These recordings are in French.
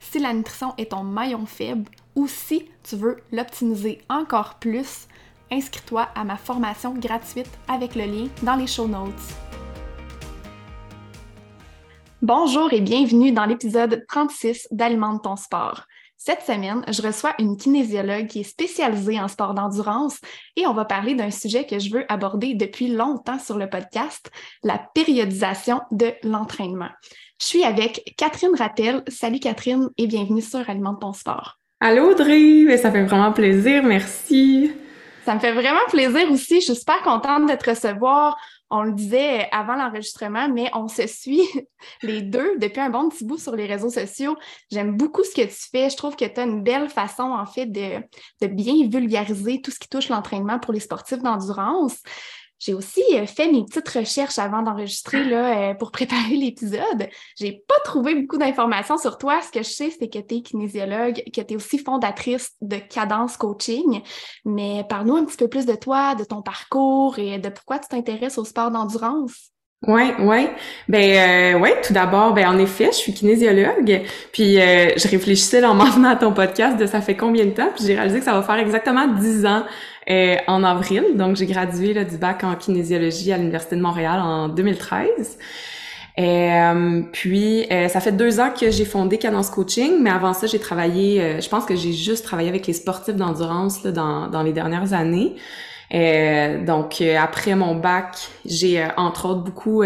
si la nutrition est ton maillon faible ou si tu veux l'optimiser encore plus, inscris-toi à ma formation gratuite avec le lien dans les show notes. Bonjour et bienvenue dans l'épisode 36 d'Alimente ton sport. Cette semaine, je reçois une kinésiologue qui est spécialisée en sport d'endurance et on va parler d'un sujet que je veux aborder depuis longtemps sur le podcast, la périodisation de l'entraînement. Je suis avec Catherine Rattel. Salut Catherine et bienvenue sur Alimente ton sport. Allô Audrey, ça fait vraiment plaisir, merci. Ça me fait vraiment plaisir aussi. Je suis super contente de te recevoir. On le disait avant l'enregistrement, mais on se suit les deux depuis un bon petit bout sur les réseaux sociaux. J'aime beaucoup ce que tu fais. Je trouve que tu as une belle façon, en fait, de, de bien vulgariser tout ce qui touche l'entraînement pour les sportifs d'endurance. J'ai aussi euh, fait mes petites recherches avant d'enregistrer là, euh, pour préparer l'épisode. J'ai pas trouvé beaucoup d'informations sur toi. Ce que je sais, c'est que tu es kinésiologue, que tu es aussi fondatrice de Cadence Coaching. Mais parle-nous un petit peu plus de toi, de ton parcours et de pourquoi tu t'intéresses au sport d'endurance. Ouais, ouais. Ben euh, ouais, tout d'abord, ben en effet, je suis kinésiologue. Puis euh, je réfléchissais en m'en venant à ton podcast de ça fait combien de temps, puis j'ai réalisé que ça va faire exactement dix ans euh, en avril. Donc j'ai gradué là, du bac en kinésiologie à l'université de Montréal en 2013. Euh, puis ça fait deux ans que j'ai fondé Cadence Coaching, mais avant ça j'ai travaillé, je pense que j'ai juste travaillé avec les sportifs d'endurance dans, dans les dernières années. Euh, donc euh, après mon bac, j'ai euh, entre autres beaucoup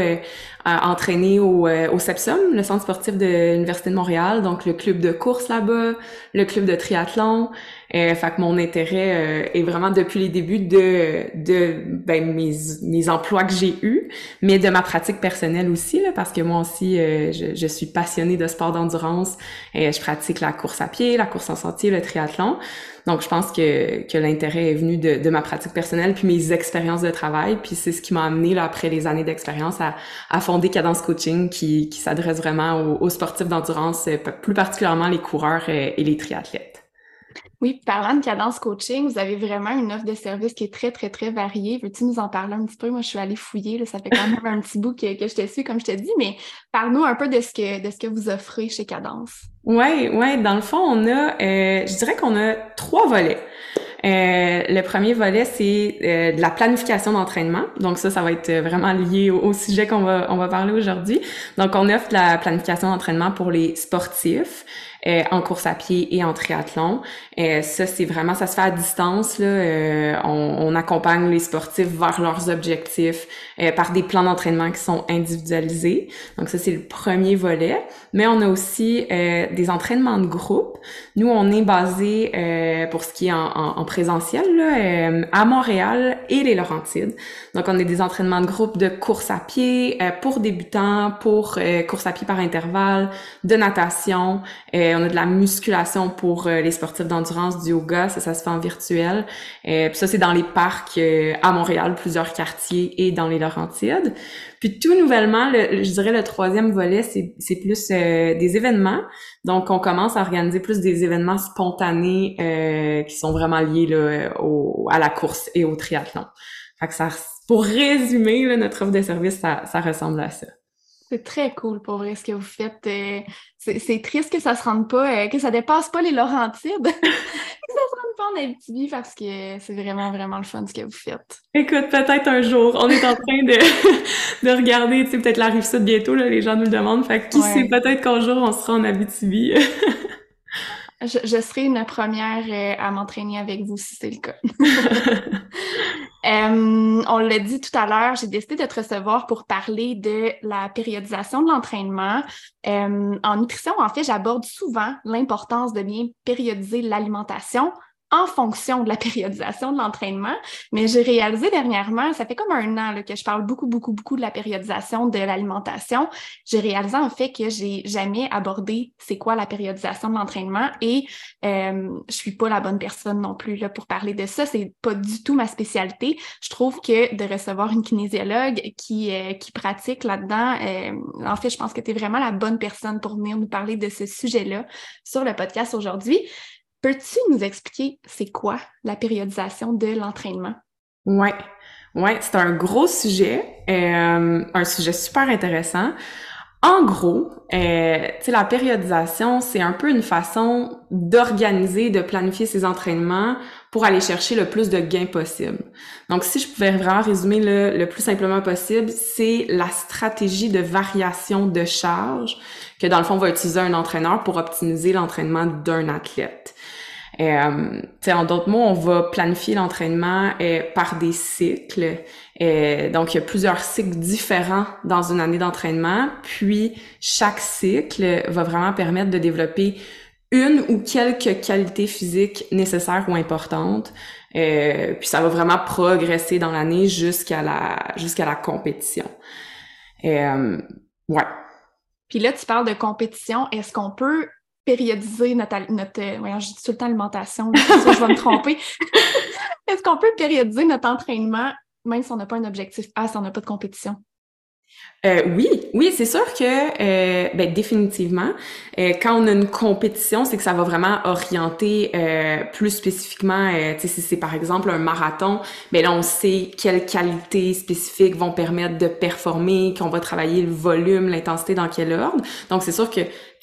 entraîné au, au le centre sportif de l'Université de Montréal, donc le club de course là-bas, le club de triathlon. Euh, fait que mon intérêt est vraiment depuis les débuts de de ben, mes, mes emplois que j'ai eus, mais de ma pratique personnelle aussi là, parce que moi aussi je, je, suis passionnée de sport d'endurance. je pratique la course à pied, la course en sentier, le triathlon. Donc, je pense que, que l'intérêt est venu de, de, ma pratique personnelle puis mes expériences de travail. Puis c'est ce qui m'a amené, là, après les années d'expérience, à, à, fonder Cadence Coaching qui, qui s'adresse vraiment aux, aux sportifs d'endurance, euh, plus particulièrement les coureurs et, euh, et les triathlètes. Oui, parlant de cadence coaching, vous avez vraiment une offre de service qui est très, très, très variée. Veux-tu nous en parler un petit peu? Moi, je suis allée fouiller, là, ça fait quand même un petit bout que, que je te suis, comme je te dis, mais parle-nous un peu de ce que, de ce que vous offrez chez Cadence. Oui, oui. Dans le fond, on a, euh, je dirais qu'on a trois volets. Euh, le premier volet, c'est euh, de la planification d'entraînement. Donc ça, ça va être vraiment lié au, au sujet qu'on va, on va parler aujourd'hui. Donc, on offre la planification d'entraînement pour les sportifs. Euh, en course à pied et en triathlon. Euh, ça, c'est vraiment, ça se fait à distance. Là. Euh, on, on, accompagne les sportifs vers leurs objectifs par des plans d'entraînement qui sont individualisés. Donc ça, c'est le premier volet. Mais on a aussi des entraînements de groupe. Nous, on est basé pour ce qui est en, en, en présentiel là, à Montréal et les Laurentides. Donc, on a des entraînements de groupe de course à pied pour débutants, pour course à pied par intervalle, de natation. Euh, on a de la musculation pour les sportifs d'endurance, du yoga, ça, ça se fait en virtuel. puis ça, c'est dans les parcs à Montréal, plusieurs quartiers et dans les Laurentides. Puis tout nouvellement, le, je dirais le troisième volet, c'est plus des événements. Donc, on commence à organiser plus des événements spontanés euh, qui sont vraiment liés là, au, à la course et au triathlon. Fait que ça, pour résumer, là, notre offre de service, ça, ça ressemble à ça. C'est très cool pour vrai ce que vous faites. Euh, c'est triste que ça se rende pas, euh, que ça dépasse pas les Laurentides, que ça se rende pas en Abitibi parce que c'est vraiment, vraiment le fun ce que vous faites. Écoute, peut-être un jour. On est en train de, de regarder, tu sais, peut-être la rive sud bientôt, là, les gens nous le demandent. Fait que qui sait, peut-être qu'un jour on sera en Abitibi. je, je, serai une première euh, à m'entraîner avec vous si c'est le cas. Euh, on l'a dit tout à l'heure, j'ai décidé de te recevoir pour parler de la périodisation de l'entraînement. Euh, en nutrition, en fait, j'aborde souvent l'importance de bien périodiser l'alimentation en fonction de la périodisation de l'entraînement. Mais j'ai réalisé dernièrement, ça fait comme un an que je parle beaucoup, beaucoup, beaucoup de la périodisation de l'alimentation. J'ai réalisé en fait que j'ai jamais abordé c'est quoi la périodisation de l'entraînement et euh, je suis pas la bonne personne non plus là, pour parler de ça. C'est pas du tout ma spécialité. Je trouve que de recevoir une kinésiologue qui, euh, qui pratique là-dedans, euh, en fait, je pense que tu es vraiment la bonne personne pour venir nous parler de ce sujet-là sur le podcast aujourd'hui. Peux-tu nous expliquer c'est quoi la périodisation de l'entraînement? Ouais, ouais, c'est un gros sujet, euh, un sujet super intéressant. En gros, euh, la périodisation, c'est un peu une façon d'organiser, de planifier ses entraînements pour aller chercher le plus de gains possible. Donc, si je pouvais vraiment résumer le, le plus simplement possible, c'est la stratégie de variation de charge que, dans le fond, va utiliser un entraîneur pour optimiser l'entraînement d'un athlète. Euh, en d'autres mots, on va planifier l'entraînement euh, par des cycles. Donc, il y a plusieurs cycles différents dans une année d'entraînement. Puis, chaque cycle va vraiment permettre de développer une ou quelques qualités physiques nécessaires ou importantes. Euh, puis, ça va vraiment progresser dans l'année jusqu'à la jusqu'à la compétition. Euh, ouais. Puis là, tu parles de compétition. Est-ce qu'on peut périodiser notre, notre euh, voyons, je dis tout le temps alimentation, je vais me tromper. Est-ce qu'on peut périodiser notre entraînement même si on n'a pas un objectif A, si on n'a pas de compétition? Euh, oui, oui, c'est sûr que euh, ben, définitivement, euh, quand on a une compétition, c'est que ça va vraiment orienter euh, plus spécifiquement. Euh, si c'est par exemple un marathon, mais ben là on sait quelles qualités spécifiques vont permettre de performer, qu'on va travailler le volume, l'intensité dans quel ordre. Donc c'est sûr que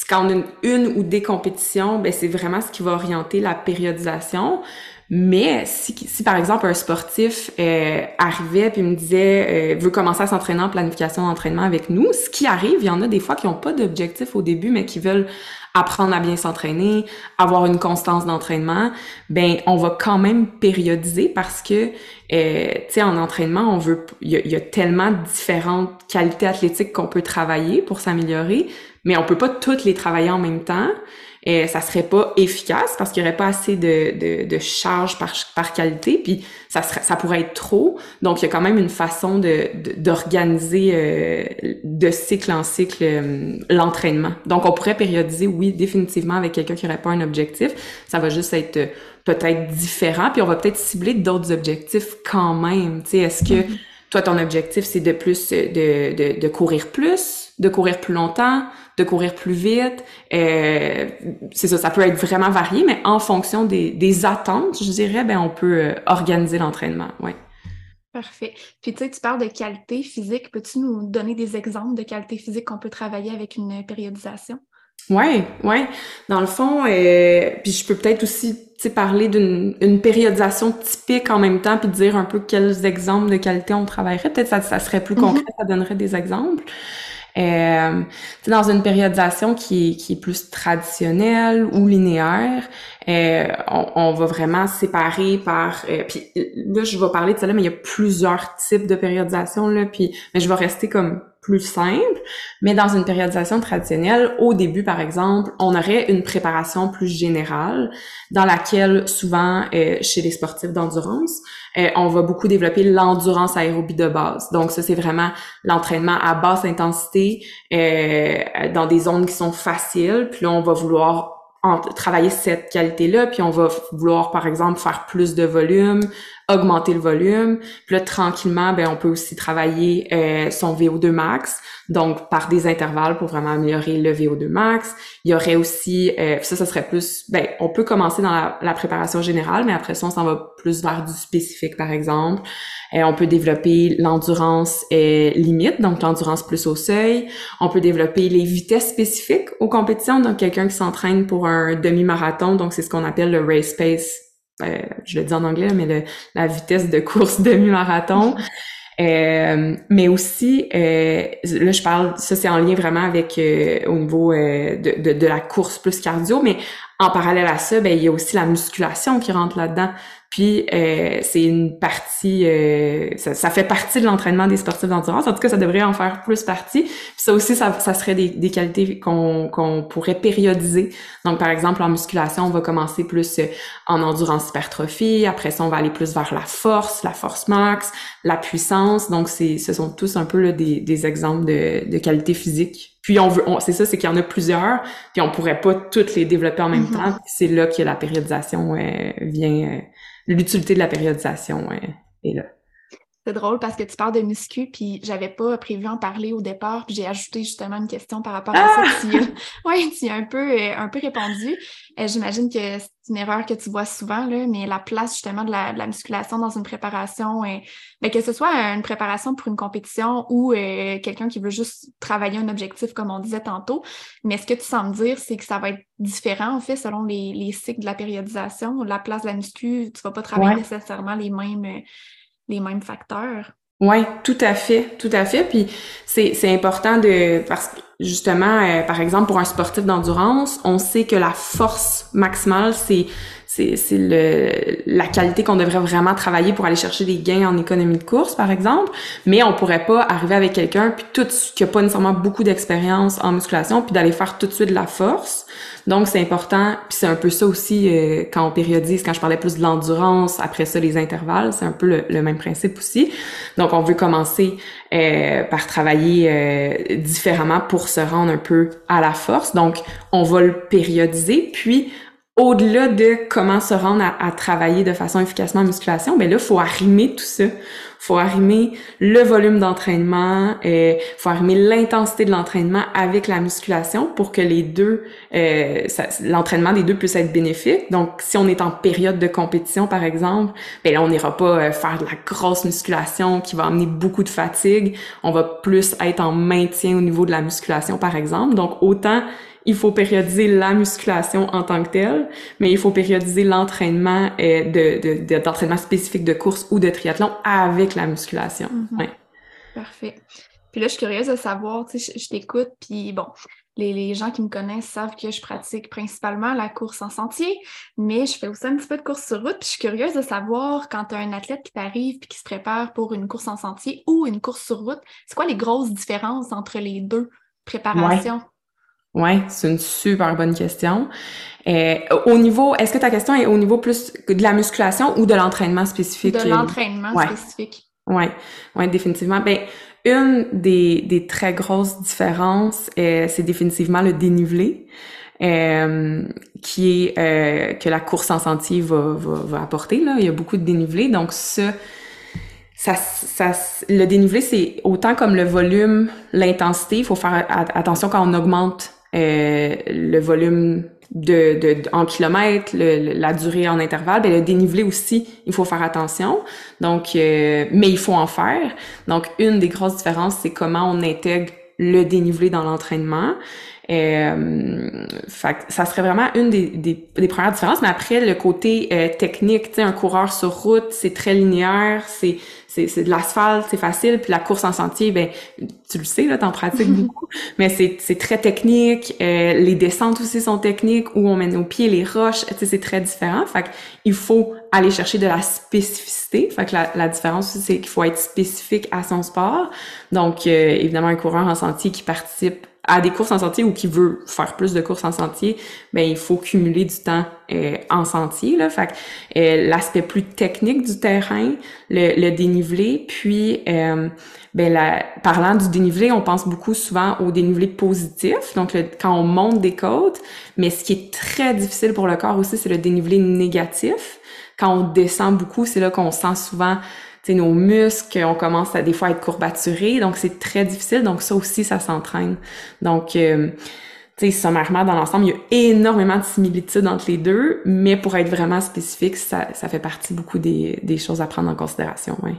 quand on a une, une ou des compétitions, ben c'est vraiment ce qui va orienter la périodisation. Mais si, si par exemple un sportif euh, arrivait puis me disait euh, veut commencer à s'entraîner en planification d'entraînement avec nous, ce qui arrive, il y en a des fois qui n'ont pas d'objectif au début, mais qui veulent apprendre à bien s'entraîner, avoir une constance d'entraînement, ben on va quand même périodiser parce que euh, tu sais en entraînement on veut il y, a tellement différentes qualités athlétiques qu'on peut travailler pour s'améliorer, mais on peut pas toutes les travailler en même temps et ça serait pas efficace parce qu'il y aurait pas assez de, de, de charge par, par qualité, puis ça serait, ça pourrait être trop. Donc il y a quand même une façon de d'organiser euh, de cycle en cycle euh, l'entraînement. Donc on pourrait périodiser, oui, définitivement avec quelqu'un qui n'aurait pas un objectif. Ça va juste être euh, peut-être différent, puis on va peut-être cibler d'autres objectifs quand même. Tu sais, est-ce que mm-hmm. toi ton objectif c'est de plus de, de, de courir plus, de courir plus longtemps, de courir plus vite. Euh, c'est ça, ça peut être vraiment varié, mais en fonction des, des attentes, je dirais, ben on peut euh, organiser l'entraînement. Ouais. Parfait. Puis tu sais, tu parles de qualité physique. Peux-tu nous donner des exemples de qualité physique qu'on peut travailler avec une périodisation? Ouais, ouais. Dans le fond, euh, puis je peux peut-être aussi parler d'une périodisation typique en même temps, puis dire un peu quels exemples de qualité on travaillerait. Peut-être ça, ça serait plus mm-hmm. concret, ça donnerait des exemples. Euh, dans une périodisation qui est, qui est plus traditionnelle ou linéaire, euh, on, on, va vraiment séparer par... Euh, puis là, je vais parler de ça là, mais il y a plusieurs types de périodisation, là, puis mais je vais rester comme plus simple, mais dans une périodisation traditionnelle, au début, par exemple, on aurait une préparation plus générale dans laquelle, souvent, euh, chez les sportifs d'endurance, euh, on va beaucoup développer l'endurance aérobie de base. Donc, ça, c'est vraiment l'entraînement à basse intensité euh, dans des zones qui sont faciles. Puis là, on va vouloir travailler cette qualité-là, puis on va vouloir, par exemple, faire plus de volume, augmenter le volume. Puis là, tranquillement, ben, on peut aussi travailler euh, son VO2 max, donc par des intervalles pour vraiment améliorer le VO2 max. Il y aurait aussi, euh, ça, ça serait plus, ben, on peut commencer dans la, préparation générale, mais après ça, on s'en va plus vers du spécifique, par exemple. Euh, on peut développer l'endurance euh, limite, donc l'endurance plus au seuil. On peut développer les vitesses spécifiques aux compétitions, donc quelqu'un qui s'entraîne pour un demi-marathon, donc c'est ce qu'on appelle le race pace. Euh, je le dis en anglais, mais la vitesse de course demi-marathon. Euh, mais aussi, euh, là je parle, ça c'est en lien vraiment avec au niveau de, de, de, la course plus cardio, mais en parallèle à ça, ben, il y a aussi la musculation qui rentre là-dedans. Puis euh, c'est une partie, euh, ça, fait partie de l'entraînement des sportifs d'endurance. En tout cas, ça devrait en faire plus partie. Puis ça aussi, ça, ça serait des, des qualités qu'on qu'on pourrait périodiser. Donc, par exemple, en musculation, on va commencer plus euh, en endurance hypertrophie. Après ça, on va aller plus vers la force, la force max, la puissance. Donc, c'est, ce sont tous un peu là, des, des exemples de, de qualités physiques. Puis on veut, c'est ça, c'est qu'il y en a plusieurs, puis on pourrait pas toutes les développer en même mm-hmm. temps. C'est là que la périodisation vient l'utilité de la périodisation est là. C'est drôle parce que tu parles de muscu, puis j'avais pas prévu en parler au départ, puis j'ai ajouté justement une question par rapport à ça. Ah! Oui, tu as un peu, euh, un peu répondu. Euh, j'imagine que c'est une erreur que tu vois souvent, là, mais la place justement de la, musculation dans une préparation, et, ben, que ce soit une préparation pour une compétition ou euh, quelqu'un qui veut juste travailler un objectif, comme on disait tantôt. Mais ce que tu sens me dire, c'est que ça va être différent, en fait, selon les, cycles de la périodisation. La place de la muscu, tu vas pas travailler nécessairement les mêmes les mêmes facteurs. Oui, tout à fait, tout à fait. Puis c'est, c'est important de parce que justement, euh, par exemple, pour un sportif d'endurance, on sait que la force maximale, c'est c'est, c'est le, la qualité qu'on devrait vraiment travailler pour aller chercher des gains en économie de course, par exemple. Mais on pourrait pas arriver avec quelqu'un puis tout qui a pas nécessairement beaucoup d'expérience en musculation puis d'aller faire tout de suite de la force. Donc, c'est important, puis c'est un peu ça aussi euh, quand on périodise, quand je parlais plus de l'endurance, après ça, les intervalles, c'est un peu le, même principe aussi. Donc, on veut commencer euh, par travailler euh, différemment pour se rendre un peu à la force. Donc, on va le périodiser, puis au-delà de comment se rendre à, travailler de façon efficacement en musculation, ben là, faut arrimer tout ça faut arrimer le volume d'entraînement, euh, faut arrimer l'intensité de l'entraînement avec la musculation pour que les deux, euh, l'entraînement des deux puisse être bénéfique. Donc, si on est en période de compétition, par exemple, ben là, on n'ira pas euh, faire de la grosse musculation qui va amener beaucoup de fatigue. On va plus être en maintien au niveau de la musculation, par exemple. Donc, autant il faut périodiser la musculation en tant que telle, mais il faut périodiser l'entraînement euh, de, d'entraînement spécifique de course ou de triathlon avec la musculation. Mhm. Parfait. Puis là, je suis curieuse de savoir, tu sais, je, t'écoute, puis bon, les, les, gens qui me connaissent savent que je pratique principalement la course en sentier, mais je fais aussi un petit peu de course sur route, puis je suis curieuse de savoir quand tu as un athlète qui t'arrive puis qui se prépare pour une course en sentier ou une course sur route, c'est quoi les grosses différences entre les deux préparations? Ouais, c'est une super bonne question. Euh, au niveau, est-ce que ta question est au niveau plus de la musculation ou de l'entraînement spécifique? De l'entraînement spécifique. Oui, ouais, définitivement. Ben, une des, des très grosses différences, euh, c'est définitivement le dénivelé. Euh, qui est euh, que la course en sentier va, va, va, apporter. Là. Il y a beaucoup de dénivelé, donc ça, ça, ça, le dénivelé, c'est autant comme le volume, l'intensité. Il faut faire attention quand on augmente euh, le volume de, de, en kilomètres, le, la durée en intervalle, ben le dénivelé aussi, il faut faire attention. Donc, euh, mais il faut en faire. Donc, une des grosses différences, c'est comment on intègre le dénivelé dans l'entraînement. Euh, ça serait vraiment une des, des, des, premières différences. Mais après, le côté euh, technique, tu sais, un coureur sur route, c'est très linéaire, c'est c'est de l'asphalte, c'est facile. Puis la course en sentier, ben tu le sais, là, t'en pratiques beaucoup. Mais c'est très technique. Euh, les descentes aussi sont techniques, où on met nos pieds, les roches, tu sais, c'est très différent. Fait il faut aller chercher de la spécificité. Fait que la, la différence c'est qu'il faut être spécifique à son sport. Donc, euh, évidemment, un coureur en sentier qui participe à des courses en sentier ou qui veut faire plus de courses en sentier, ben il faut cumuler du temps euh, en sentier là. Fait euh, l'aspect plus technique du terrain, le, le dénivelé, puis euh, ben la, parlant du dénivelé, on pense beaucoup souvent au dénivelé positif, donc quand on monte des côtes, mais ce qui est très difficile pour le corps aussi, c'est le dénivelé négatif. Quand on descend beaucoup, c'est là qu'on sent souvent nos muscles, on commence à des fois être courbaturés, donc c'est très difficile. Donc ça aussi, ça s'entraîne. Donc, euh, tu sais, sommairement, dans l'ensemble, il y a énormément de similitudes entre les deux, mais pour être vraiment spécifique, ça, ça fait partie beaucoup des, des choses à prendre en considération, oui.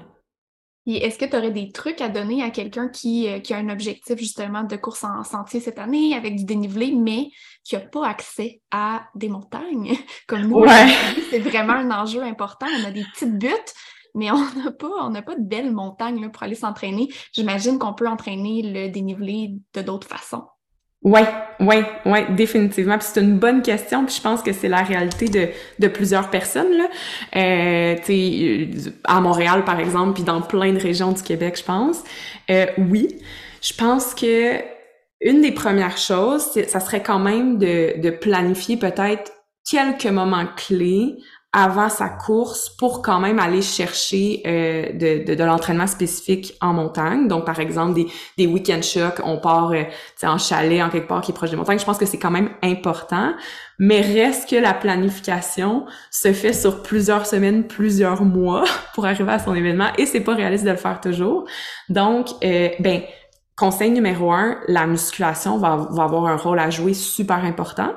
Et est-ce que tu aurais des trucs à donner à quelqu'un qui, euh, qui, a un objectif justement de course en sentier cette année avec du dénivelé, mais qui n'a pas accès à des montagnes? Comme nous? Ouais. C'est vraiment un enjeu important. On a des petites buttes, mais on n'a pas, on n'a pas de belles montagnes pour aller s'entraîner. J'imagine qu'on peut entraîner le dénivelé de d'autres façons. Oui, oui, oui, définitivement. Puis c'est une bonne question, puis je pense que c'est la réalité de, de plusieurs personnes. Là. Euh, à Montréal, par exemple, puis dans plein de régions du Québec, je pense. Euh, oui, je pense que une des premières choses, ça serait quand même de, de planifier peut-être quelques moments clés avant sa course pour quand même aller chercher euh, de, de, de l'entraînement spécifique en montagne. Donc, par exemple, des, des week-end shocks, on part euh, en chalet, en quelque part qui est proche des montagnes. Je pense que c'est quand même important. Mais reste que la planification se fait sur plusieurs semaines, plusieurs mois pour arriver à son événement et c'est pas réaliste de le faire toujours. Donc, euh, ben, conseil numéro un, la musculation va, va avoir un rôle à jouer super important.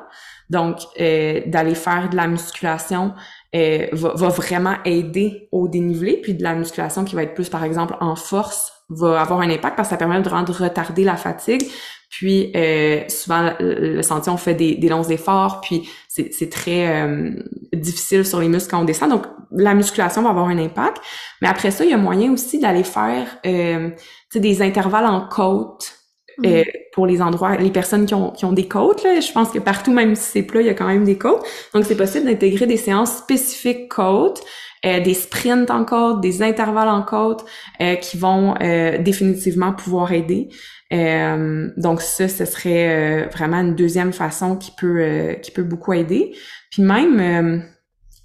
Donc, euh, d'aller faire de la musculation euh, va, va, vraiment aider au dénivelé, puis de la musculation qui va être plus, par exemple, en force, va avoir un impact parce que ça permet de rendre retarder la fatigue. Puis euh, souvent, le, sentier, on fait des, des longs efforts, puis c'est très euh, difficile sur les muscles quand on descend. Donc, la musculation va avoir un impact. Mais après ça, il y a moyen aussi d'aller faire euh, des intervalles en côte euh, pour les endroits, les personnes qui ont, qui ont des côtes, là, je pense que partout, même si c'est plat, il y a quand même des côtes. Donc, c'est possible d'intégrer des séances spécifiques côtes, euh, des sprints en côte, des intervalles en côte euh, qui vont définitivement pouvoir aider. donc, ça, ce serait vraiment une deuxième façon qui peut, qui peut beaucoup aider. Puis même,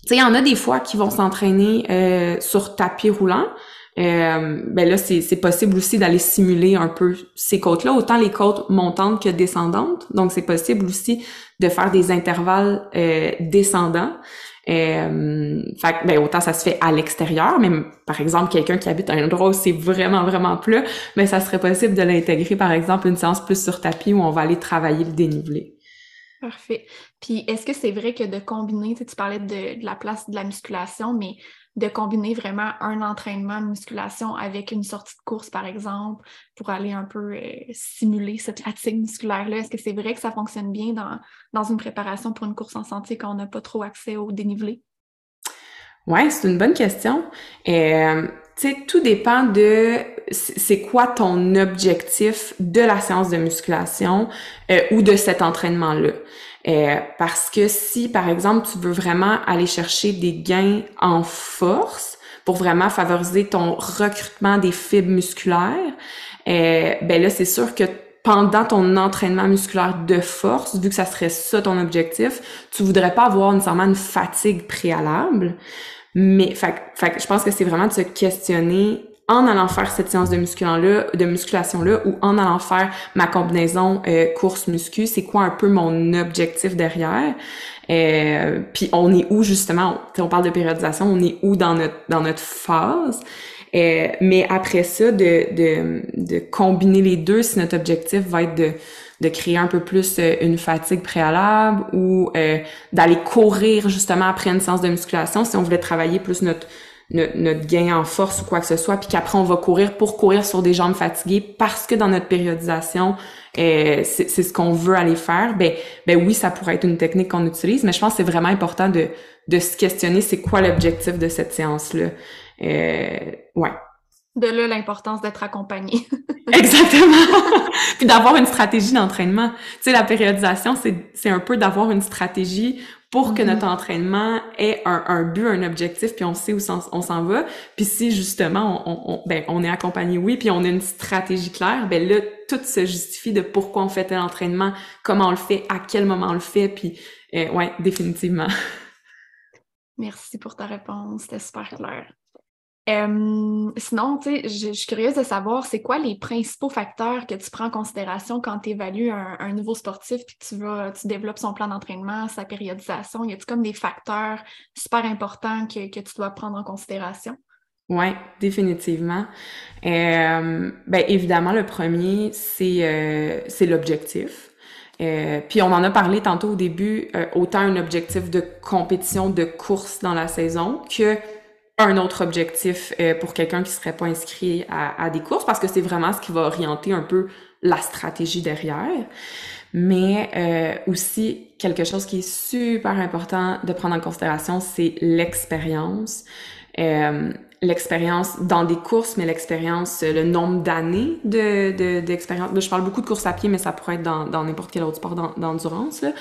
tu sais, il y en a des fois qui vont s'entraîner sur tapis roulant. Euh, ben là, c'est possible aussi d'aller simuler un peu ces côtes-là, autant les côtes montantes que descendantes. Donc, c'est possible aussi de faire des intervalles euh, descendants. Euh, fait ben, autant ça se fait à l'extérieur, mais par exemple, quelqu'un qui habite à un endroit où c'est vraiment, vraiment plat, mais ben, ça serait possible de l'intégrer, par exemple, une séance plus sur tapis où on va aller travailler le dénivelé. Parfait. Puis, est-ce que c'est vrai que de combiner, tu, tu parlais de, la place de la musculation, mais de combiner vraiment un entraînement de musculation avec une sortie de course, par exemple, pour aller un peu euh, simuler cette fatigue musculaire-là? Est-ce que c'est vrai que ça fonctionne bien dans, dans une préparation pour une course en sentier quand on n'a pas trop accès au dénivelé? Oui, c'est une bonne question. Euh, tu sais, tout dépend de c'est quoi ton objectif de la séance de musculation euh, ou de cet entraînement-là. Euh, parce que si, par exemple, tu veux vraiment aller chercher des gains en force pour vraiment favoriser ton recrutement des fibres musculaires, euh, ben là, c'est sûr que pendant ton entraînement musculaire de force, vu que ça serait ça ton objectif, tu voudrais pas avoir nécessairement une fatigue préalable. Mais fait, fait, je pense que c'est vraiment de se questionner en allant faire cette séance de musculation-là, ou en allant faire ma combinaison euh, course-muscu, c'est quoi un peu mon objectif derrière? Euh, puis on est où justement, on parle de périodisation, on est où dans notre dans notre phase? Euh, mais après ça, de, de, de combiner les deux, si notre objectif va être de, de créer un peu plus euh, une fatigue préalable ou euh, d'aller courir justement après une séance de musculation, si on voulait travailler plus notre notre, gain en force ou quoi que ce soit, puis qu'après on va courir pour courir sur des jambes fatiguées parce que dans notre périodisation, euh, c'est ce qu'on veut aller faire, ben, ben oui, ça pourrait être une technique qu'on utilise, mais je pense que c'est vraiment important de, de se questionner c'est quoi l'objectif de cette séance-là? Euh, ouais. De là l'importance d'être accompagné. Exactement. Puis d'avoir une stratégie d'entraînement. Tu sais, la périodisation, c'est un peu d'avoir une stratégie pour que Mhm. notre entraînement ait un, un but, un objectif, puis on sait où on s'en va. Puis si justement on, on, ben, on est accompagné, oui, puis on a une stratégie claire, ben là, tout se justifie de pourquoi on fait tel entraînement, comment on le fait, à quel moment on le fait, puis euh, ouais, définitivement. Merci pour ta réponse, c'était super clair. Euh, sinon, je, je suis curieuse de savoir, c'est quoi les principaux facteurs que tu prends en considération quand tu évalues un, nouveau sportif puis tu vas, tu développes son plan d'entraînement, sa périodisation? Y a-t-il comme des facteurs super importants que, que tu dois prendre en considération? Ouais, définitivement. Euh, ben évidemment, le premier, c'est euh, l'objectif. Euh, puis on en a parlé tantôt au début, autant un objectif de compétition, de course dans la saison que un autre objectif euh, pour quelqu'un qui serait pas inscrit à, à des courses, parce que c'est vraiment ce qui va orienter un peu la stratégie derrière. Mais euh, aussi, quelque chose qui est super important de prendre en considération, c'est l'expérience. Euh, l'expérience dans des courses, mais l'expérience, le nombre d'années de, de, d'expérience. je parle beaucoup de course à pied, mais ça pourrait être dans, dans n'importe quel autre sport d'en- d'endurance. Là.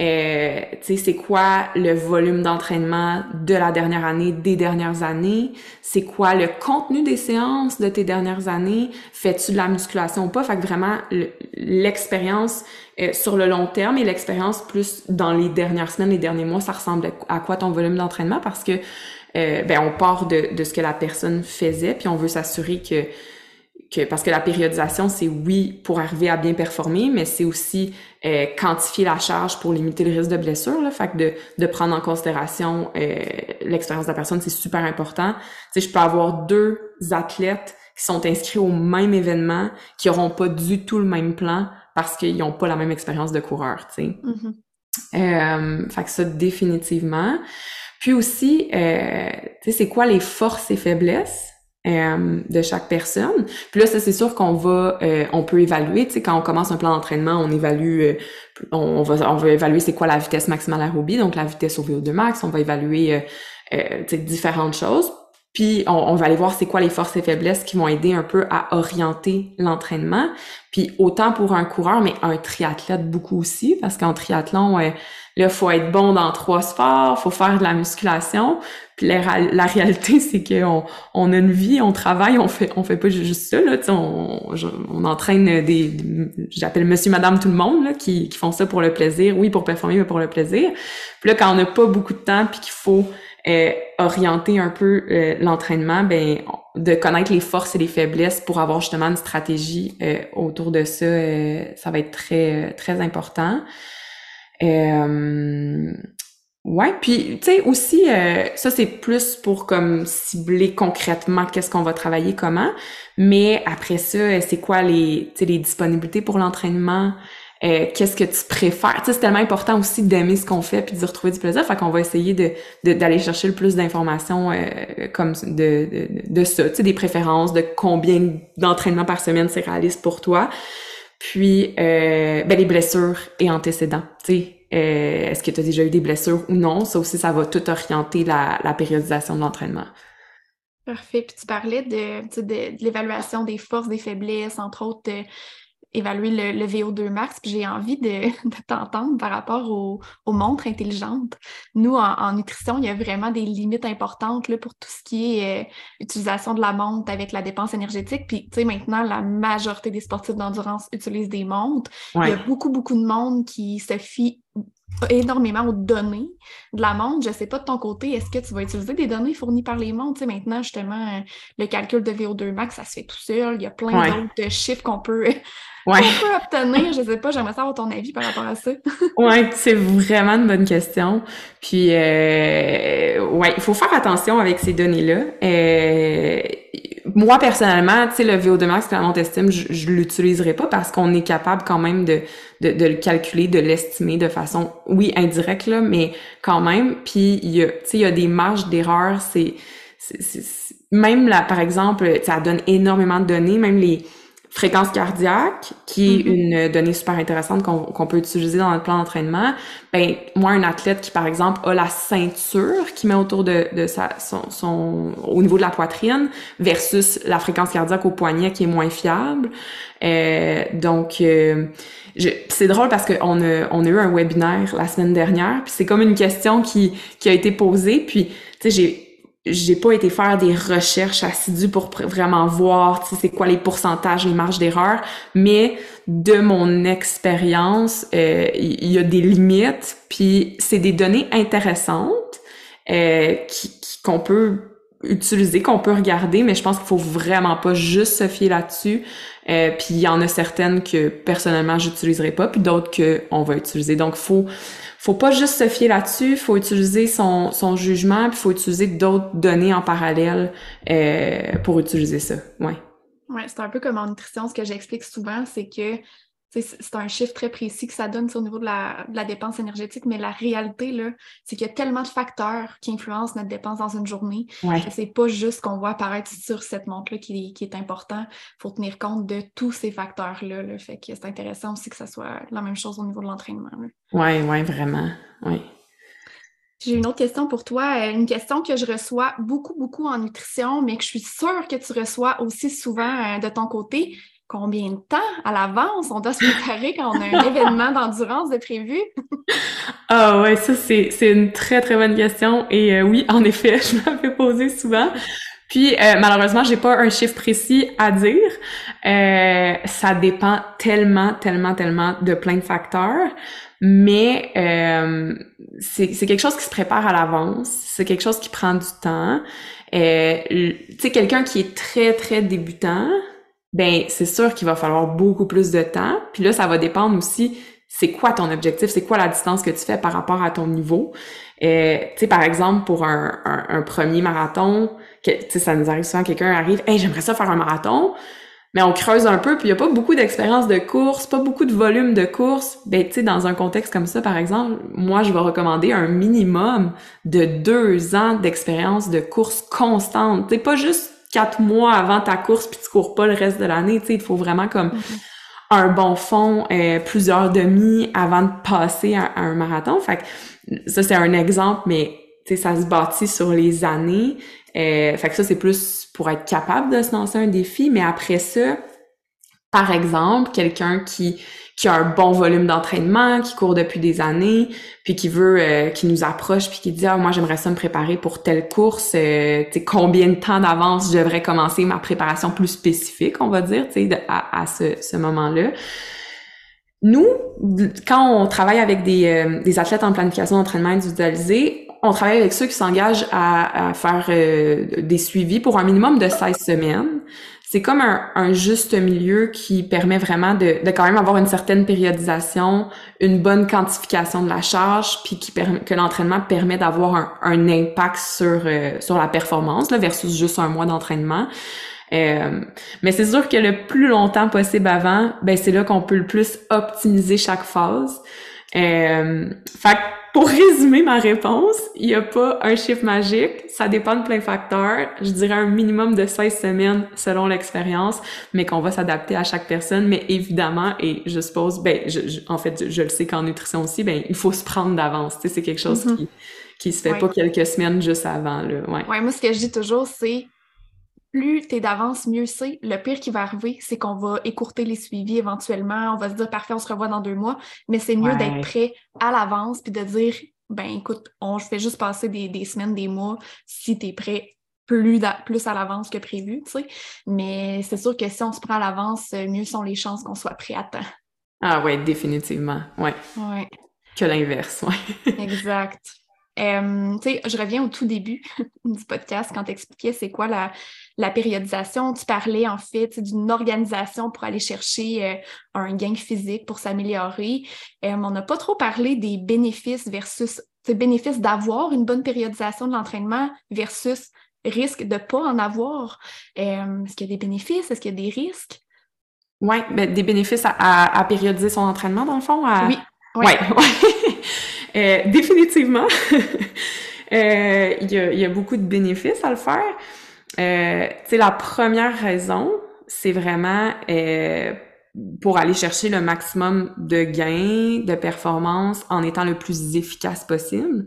Euh, tu sais, c'est quoi le volume d'entraînement de la dernière année, des dernières années? C'est quoi le contenu des séances de tes dernières années? Fais-tu de la musculation ou pas? Fait que vraiment, le- l'expérience euh, sur le long terme et l'expérience plus dans les dernières semaines, les derniers mois, ça ressemble à quoi ton volume d'entraînement? Parce que euh, ben on part de, de ce que la personne faisait, puis on veut s'assurer que que parce que la périodisation c'est oui pour arriver à bien performer, mais c'est aussi euh, quantifier la charge pour limiter le risque de blessure. Là, fait que de, de prendre en considération euh, l'expérience de la personne, c'est super important. Tu sais, je peux avoir deux athlètes qui sont inscrits au même événement, qui auront pas du tout le même plan parce qu'ils n'ont pas la même expérience de coureur. Tu sais. Mhm. Euh, fait que ça, définitivement. Puis aussi, euh, tu sais, c'est quoi les forces et faiblesses? Euh, de chaque personne. Puis là, ça, c'est sûr qu'on va, euh, on peut évaluer, tu sais, quand on commence un plan d'entraînement, on évalue, euh, on, va, on va évaluer c'est quoi la vitesse maximale aérobie, donc la vitesse au VO2 max, on va évaluer, euh, euh, tu différentes choses. Puis on, on va aller voir c'est quoi les forces et faiblesses qui vont aider un peu à orienter l'entraînement. Puis autant pour un coureur, mais un triathlète beaucoup aussi, parce qu'en triathlon, euh, là, faut être bon dans trois sports, faut faire de la musculation. Puis la, réalité, c'est qu'on on a une vie, on travaille, on fait on fait pas ju- juste ça là, on, on entraîne des, des- j'appelle monsieur madame tout le monde là qui, qui font ça pour le plaisir, oui pour performer mais pour le plaisir. Puis là quand on n'a pas beaucoup de temps puis qu'il faut euh, orienter un peu euh, l'entraînement, ben de connaître les forces et les faiblesses pour avoir justement une stratégie euh, autour de ça, euh, ça va être très très important. Euh, ouais, puis tu sais aussi euh, ça c'est plus pour comme cibler concrètement qu'est-ce qu'on va travailler comment, mais après ça euh, c'est quoi les les disponibilités pour l'entraînement, euh, qu'est-ce que tu préfères? Tu sais, c'est tellement important aussi d'aimer ce qu'on fait puis de retrouver du plaisir. Fait qu'on va essayer de de- d'aller chercher le plus d'informations euh, comme de, de, de ça, tu sais, des préférences, de combien d'entraînements par semaine c'est réaliste pour toi. Puis, euh, ben, les blessures et antécédents. Tu sais, euh, est-ce que tu as déjà eu des blessures ou non? Ça aussi, ça va tout orienter la, la périodisation de l'entraînement. Parfait. Puis tu parlais de, de, de l'évaluation des forces, des faiblesses, entre autres, de évaluer le, le VO2 max. Puis j'ai envie de, de t'entendre par rapport aux, aux montres intelligentes. Nous, en, en nutrition, il y a vraiment des limites importantes là, pour tout ce qui est euh, utilisation de la montre avec la dépense énergétique. Puis, tu sais, maintenant, la majorité des sportifs d'endurance utilisent des montres. Il y a beaucoup, beaucoup de monde qui se fie énormément aux données de la montre. Je sais pas de ton côté, est-ce que tu vas utiliser des données fournies par les montres? Tu sais, maintenant, justement, euh, le calcul de VO2 max, ça se fait tout seul. Il y a plein Ouais. d'autres chiffres qu'on peut, Ouais. qu'on peut obtenir. Je sais pas, j'aimerais savoir ton avis par rapport à ça. Ouais, c'est vraiment une bonne question. Puis, euh, ouais, il faut faire attention avec ces données-là. Euh, moi, personnellement, tu sais, le VO2 max la montre estime, je, je l'utiliserai pas parce qu'on est capable quand même de, de, de le calculer, de l'estimer de façon, oui, indirecte, là, mais quand même. Puis, il y a, tu sais, il y a des marges d'erreur. C'est- même là, par exemple, ça donne énormément de données, même les, fréquence cardiaque, qui est Mm-hmm. une donnée super intéressante qu'on peut utiliser dans notre plan d'entraînement. Ben moi, un athlète qui par exemple a la ceinture qui met autour de, de sa son, son au niveau de la poitrine versus la fréquence cardiaque au poignet qui est moins fiable. Euh, donc euh, c'est drôle parce qu'on a, on a eu un webinaire la semaine dernière, puis c'est comme une question qui, qui a été posée, puis tu sais, j'ai j'ai pas été faire des recherches assidues pour vraiment voir, c'est quoi les pourcentages, les marges d'erreur, mais de mon expérience, euh, il il y, a des limites, puis c'est des données intéressantes euh, qu'on peut utiliser, qu'on peut regarder, mais je pense qu'il faut vraiment pas juste se fier là-dessus. Euh, puis il y en a certaines que personnellement j'utiliserai pas, puis d'autres que on va utiliser. Donc faut faut pas juste se fier là-dessus, faut utiliser son, son jugement, puis faut utiliser d'autres données en parallèle euh, pour utiliser ça. Ouais. Ouais, c'est un peu comme en nutrition, ce que j'explique souvent, c'est que c'est un chiffre très précis que ça donne sur le niveau de la, de la dépense énergétique, mais la réalité, c'est qu'il y a tellement de facteurs qui influencent notre dépense dans une journée Ouais. que c'est pas juste qu'on voit apparaître sur cette montre-là qui, est- qui est important. Il faut tenir compte de tous ces facteurs-là. là. Fait que c'est intéressant aussi que ça soit la même chose au niveau de l'entraînement. là. Ouais, ouais, vraiment. Ouais. J'ai une autre question pour toi, euh, une question que je reçois beaucoup, beaucoup en nutrition, mais que je suis sûre que tu reçois aussi souvent euh, de ton côté. Combien de temps à l'avance on doit se préparer quand on a un événement d'endurance de prévu? Ah ouais, ça c'est c'est une très très bonne question et euh, oui, en effet, je me fais poser souvent. Puis euh, malheureusement, j'ai pas un chiffre précis à dire. Euh, ça dépend tellement tellement tellement de plein de facteurs, mais euh, c'est c'est quelque chose qui se prépare à l'avance, c'est quelque chose qui prend du temps. Euh, tu sais quelqu'un qui est très très débutant, ben c'est sûr qu'il va falloir beaucoup plus de temps. Puis là, ça va dépendre aussi c'est quoi ton objectif, c'est quoi la distance que tu fais par rapport à ton niveau? Euh, tu sais, par exemple, pour un, un, un premier marathon, tu sais, ça nous arrive souvent, quelqu'un arrive, « Hey, j'aimerais ça faire un marathon », mais on creuse un peu, puis il n'y a pas beaucoup d'expérience de course, pas beaucoup de volume de course. Ben, tu sais, dans un contexte comme ça, par exemple, moi, je vais recommander un minimum de deux ans d'expérience de course constante. Tu pas juste quatre mois avant ta course, puis tu cours pas le reste de l'année. Tu sais, il faut vraiment comme un bon fond, euh, plusieurs demi avant de passer à, à un marathon. Fait que ça, c'est un exemple, mais tu sais, ça se bâtit sur les années. Euh, fait que ça, c'est plus pour être capable de se lancer un défi. Mais après ça, par exemple, quelqu'un qui qui a un bon volume d'entraînement, qui court depuis des années, puis qui veut, euh, qui nous approche, puis qui dit ah moi j'aimerais ça me préparer pour telle course, euh, tu sais combien de temps d'avance je devrais commencer ma préparation plus spécifique, on va dire, tu sais à, à ce, ce moment-là. Nous, quand on travaille avec des, euh, des athlètes en planification d'entraînement individualisé, on travaille avec ceux qui s'engagent à, à faire euh, des suivis pour un minimum de 16 semaines. C'est comme un, un juste milieu qui permet vraiment de, de quand même avoir une certaine périodisation, une bonne quantification de la charge, puis qui permet, que l'entraînement permet d'avoir un, un impact sur, euh, sur la performance là, versus juste un mois d'entraînement. Euh, mais c'est sûr que le plus longtemps possible avant, ben c'est là qu'on peut le plus optimiser chaque phase. Euh, fait pour résumer ma réponse, il n'y a pas un chiffre magique, ça dépend de plein de facteurs. Je dirais un minimum de 16 semaines selon l'expérience, mais qu'on va s'adapter à chaque personne. Mais évidemment, et je suppose, ben, je, je- en fait, je, je le sais qu'en nutrition aussi, ben, il faut se prendre d'avance. Tu sais, c'est quelque chose Mhm. qui qui se fait Ouais. pas quelques semaines juste avant, là. Ouais. Ouais, moi, ce que je dis toujours, c'est plus t'es d'avance, mieux c'est. Le pire qui va arriver, c'est qu'on va écourter les suivis éventuellement. On va se dire, parfait, on se revoit dans deux mois. Mais c'est mieux Ouais. d'être prêt à l'avance puis de dire, ben écoute, on fait juste passer des, des semaines, des mois si t'es prêt plus, plus à l'avance que prévu, tu sais. Mais c'est sûr que si on se prend à l'avance, mieux sont les chances qu'on soit prêt à temps. Ah ouais, définitivement. Ouais. Ouais. Que l'inverse, ouais. Exact. Euh, tu sais, je reviens au tout début du podcast quand tu expliquais c'est quoi la, la périodisation. Tu parlais en fait d'une organisation pour aller chercher euh, un gain physique pour s'améliorer. Euh, on n'a pas trop parlé des bénéfices versus sais, bénéfices d'avoir une bonne périodisation de l'entraînement versus risque de ne pas en avoir. Euh, Est-ce qu'il y a des bénéfices? Est-ce qu'il y a des risques? Ouais, ben, des bénéfices à, à, à périodiser son entraînement, dans le fond? à- Oui. Ouais, ouais. Définitivement. Euh, Il y, a, il y a beaucoup de bénéfices à le faire. Euh, tu sais, la première raison, c'est vraiment euh, pour aller chercher le maximum de gains, de performance en étant le plus efficace possible.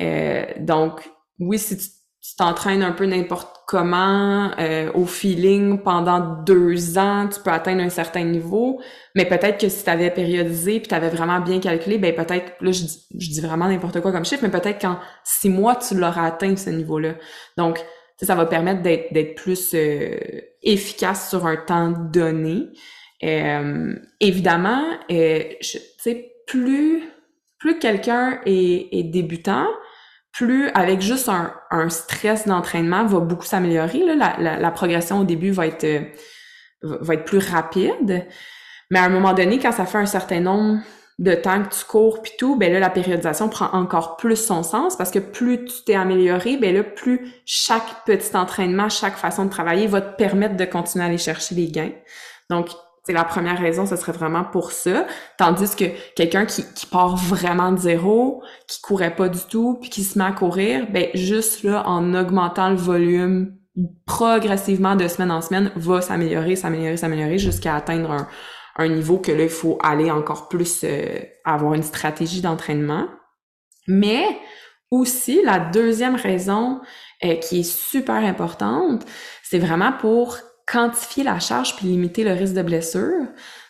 Euh, donc, oui, si tu t'entraînes un peu n'importe comment, euh, au feeling, pendant deux ans, tu peux atteindre un certain niveau, mais peut-être que si tu avais périodisé puis tu avais vraiment bien calculé, ben peut-être, là, je dis, je dis vraiment n'importe quoi comme chiffre, mais peut-être qu'en six mois, tu l'auras atteint, ce niveau-là. Donc, ça va permettre d'être plus euh, efficace sur un temps donné. Euh, évidemment, euh, plus, plus quelqu'un est, est, débutant, plus avec juste un, un stress d'entraînement va beaucoup s'améliorer. La, la, la, progression au début va être, euh, va être plus rapide. Mais à un moment donné, quand ça fait un certain nombre de temps que tu cours puis tout, ben là, la périodisation prend encore plus son sens parce que plus tu t'es amélioré, ben là, plus chaque petit entraînement, chaque façon de travailler va te permettre de continuer à aller chercher les gains. Donc, c'est la première raison, ce serait vraiment pour ça. Tandis que quelqu'un qui, qui part vraiment de zéro, qui courait pas du tout, puis qui se met à courir, ben juste là, en augmentant le volume progressivement de semaine en semaine, va s'améliorer, s'améliorer, s'améliorer jusqu'à atteindre un, un niveau que là, il faut aller encore plus euh, avoir une stratégie d'entraînement. Mais aussi, la deuxième raison euh, qui est super importante, c'est vraiment pour quantifier la charge puis limiter le risque de blessure.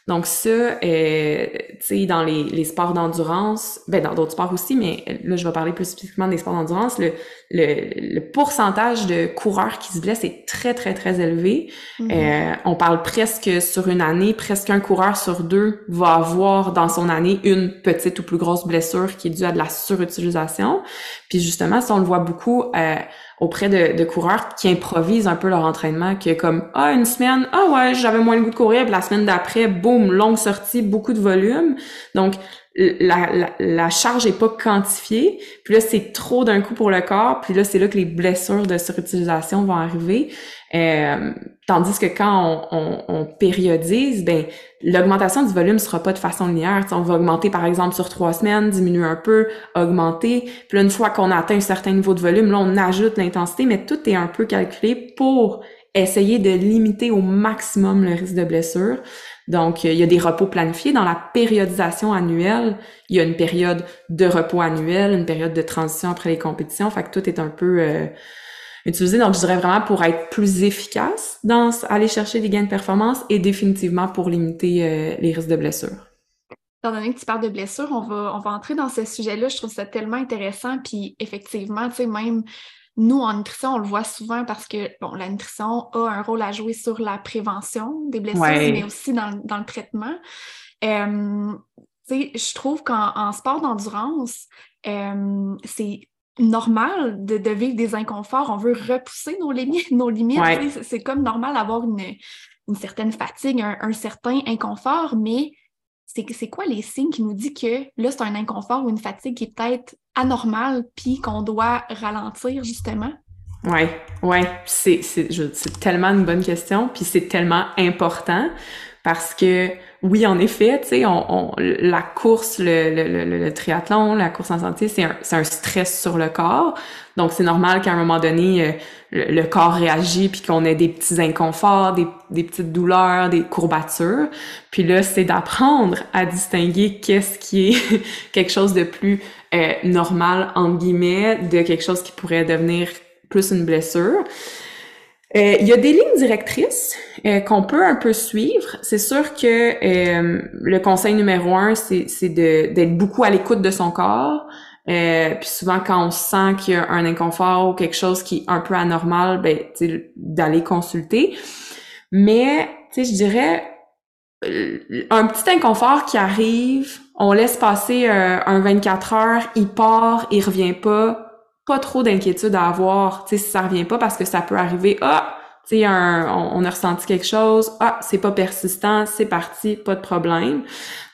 Donc ça, euh, tu sais, dans les, les sports d'endurance, ben dans d'autres sports aussi, mais là, je vais parler plus spécifiquement des sports d'endurance, le, le, le, pourcentage de coureurs qui se blessent est très, très, très élevé. Mm-hmm. euh, on parle presque sur une année, presque un coureur sur deux va avoir dans son année une petite ou plus grosse blessure qui est due à de la surutilisation. Puis justement, ça, on le voit beaucoup... Euh, auprès de, de, coureurs qui improvisent un peu leur entraînement, qui est comme ah une semaine? Ah ouais j'avais moins le goût de courir, puis la semaine d'après boum longue sortie, beaucoup de volume. Donc la, la, la, charge est pas quantifiée, puis là c'est trop d'un coup pour le corps, puis là c'est là que les blessures de surutilisation vont arriver. Euh, tandis que quand on, on, on périodise, ben l'augmentation du volume sera pas de façon linéaire. on va augmenter par exemple sur trois semaines, diminuer un peu, augmenter. Puis là, une fois qu'on atteint un certain niveau de volume, là on ajoute l'intensité, mais tout est un peu calculé pour essayer de limiter au maximum le risque de blessure. Donc, il y a des repos planifiés. Dans la périodisation annuelle, il y a une période de repos annuel, une période de transition après les compétitions. Fait que tout est un peu euh, utilisé. Donc, je dirais vraiment pour être plus efficace dans aller chercher des gains de performance et définitivement pour limiter euh, les risques de blessure. Étant donné que tu parles de blessure, on va, on va entrer dans ce sujet-là. Je trouve ça tellement intéressant. Puis effectivement, tu sais, même nous, en nutrition, on le voit souvent parce que bon, la nutrition a un rôle à jouer sur la prévention des blessures, mais aussi dans, dans, le traitement. Euh, je trouve qu'en sport d'endurance, euh, c'est normal de, de, vivre des inconforts. On veut repousser nos limites. Nos limites C'est comme normal d'avoir une, une, certaine fatigue, un, un certain inconfort, mais c'est quoi les signes qui nous disent que là, c'est un inconfort ou une fatigue qui est peut-être anormale, puis qu'on doit ralentir, justement? Ouais, ouais, c'est tellement une bonne question, puis c'est tellement important parce que oui, en effet, tu sais, on, la course, le, le, le, triathlon, la course en santé, c'est un, un stress sur le corps. Donc, c'est normal qu'à un moment donné, euh, le, corps réagit puis qu'on ait des petits inconforts, des, des petites douleurs, des courbatures. Puis là, c'est d'apprendre à distinguer qu'est-ce qui est quelque chose de plus euh, normal, entre guillemets, de quelque chose qui pourrait devenir plus une blessure. Euh, il y a des lignes directrices euh, qu'on peut un peu suivre. C'est sûr que euh, le conseil numéro un, c'est d'être beaucoup à l'écoute de son corps. puis souvent, quand on sent qu'il y a un inconfort ou quelque chose qui est un peu anormal, ben, d'aller consulter. Mais, tu sais, je dirais, un petit inconfort qui arrive, on laisse passer un 24 heures, il part, il revient pas, pas trop d'inquiétude à avoir, tu sais, si ça revient pas parce que ça peut arriver, ah, sais, on, a ressenti quelque chose, ah, c'est pas persistant, c'est parti, pas de problème.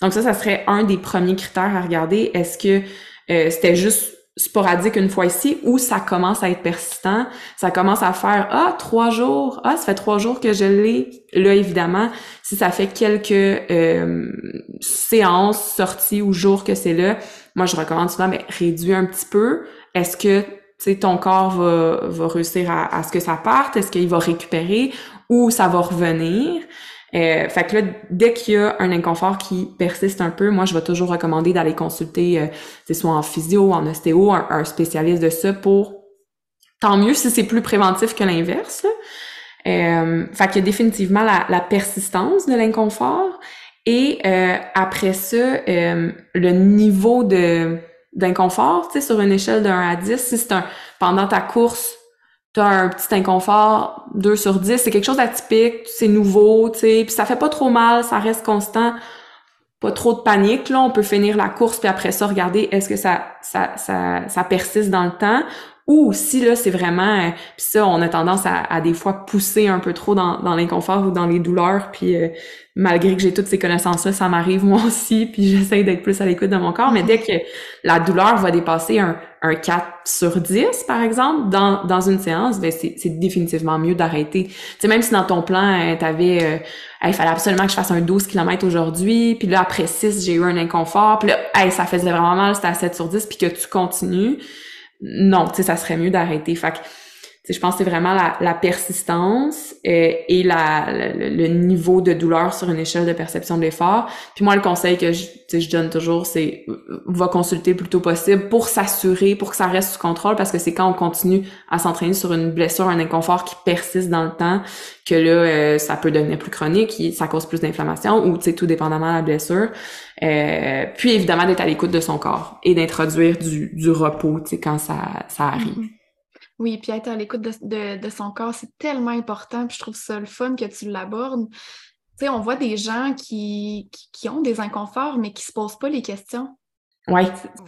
Donc ça, ça serait un des premiers critères à regarder. Est-ce que euh, c'était juste sporadique une fois ici ou ça commence à être persistant, ça commence à faire ah trois jours, ah ça fait trois jours que je l'ai. Là évidemment, si ça fait quelques euh, séances, sorties ou jours que c'est là, moi je recommande souvent mais réduire un petit peu. Est-ce que ton corps va, va réussir à, à ce que ça parte? Est-ce qu'il va récupérer ou ça va revenir? Euh, fait que là, dès qu'il y a un inconfort qui persiste un peu, moi, je vais toujours recommander d'aller consulter, euh, soit en physio, en ostéo, un, spécialiste de ça pour... Tant mieux si c'est plus préventif que l'inverse. Euh, fait qu'il y a définitivement la, la persistance de l'inconfort. Et euh, après ça, euh, le niveau de d'inconfort, tu sais, sur une échelle de 1 à 10, si c'est un pendant ta course, tu as un petit inconfort 2 sur 10, c'est quelque chose d'atypique, c'est nouveau, tu sais, puis ça fait pas trop mal, ça reste constant, pas trop de panique là, on peut finir la course puis après ça regarder est-ce que ça ça ça ça persiste dans le temps? Ou si là c'est vraiment euh, puis ça on a tendance à, à, des fois pousser un peu trop dans, dans l'inconfort ou dans les douleurs puis euh, malgré que j'ai toutes ces connaissances là ça m'arrive moi aussi puis j'essaie d'être plus à l'écoute de mon corps. Mais dès que la douleur va dépasser un, un 4 sur 10 par exemple dans, dans une séance ben c'est, c'est définitivement mieux d'arrêter. Tu sais même si dans ton plan euh, t'avais euh, il fallait absolument que je fasse un 12 km aujourd'hui puis là après 6 j'ai eu un inconfort puis là hey, ça faisait vraiment mal c'était à 7 sur 10 puis que tu continues non, tu sais, ça serait mieux d'arrêter. Fait je pense que c'est vraiment la, persistance euh, et la, le, niveau de douleur sur une échelle de perception de l'effort. Puis moi, le conseil que je, je donne toujours, c'est va consulter le plus tôt possible pour s'assurer, pour que ça reste sous contrôle, parce que c'est quand on continue à s'entraîner sur une blessure, un inconfort qui persiste dans le temps, que là, euh, ça peut devenir plus chronique, ça cause plus d'inflammation, ou tu tout dépendamment de la blessure. Euh, puis évidemment d'être à l'écoute de son corps et d'introduire du, du repos, quand ça, ça arrive. Mm-hmm. Oui, puis être à l'écoute de, son corps, c'est tellement important. Puis je trouve ça le fun que tu l'abordes. Tu sais, on voit des gens qui, qui, ont des inconforts, mais qui se posent pas les questions. Oui.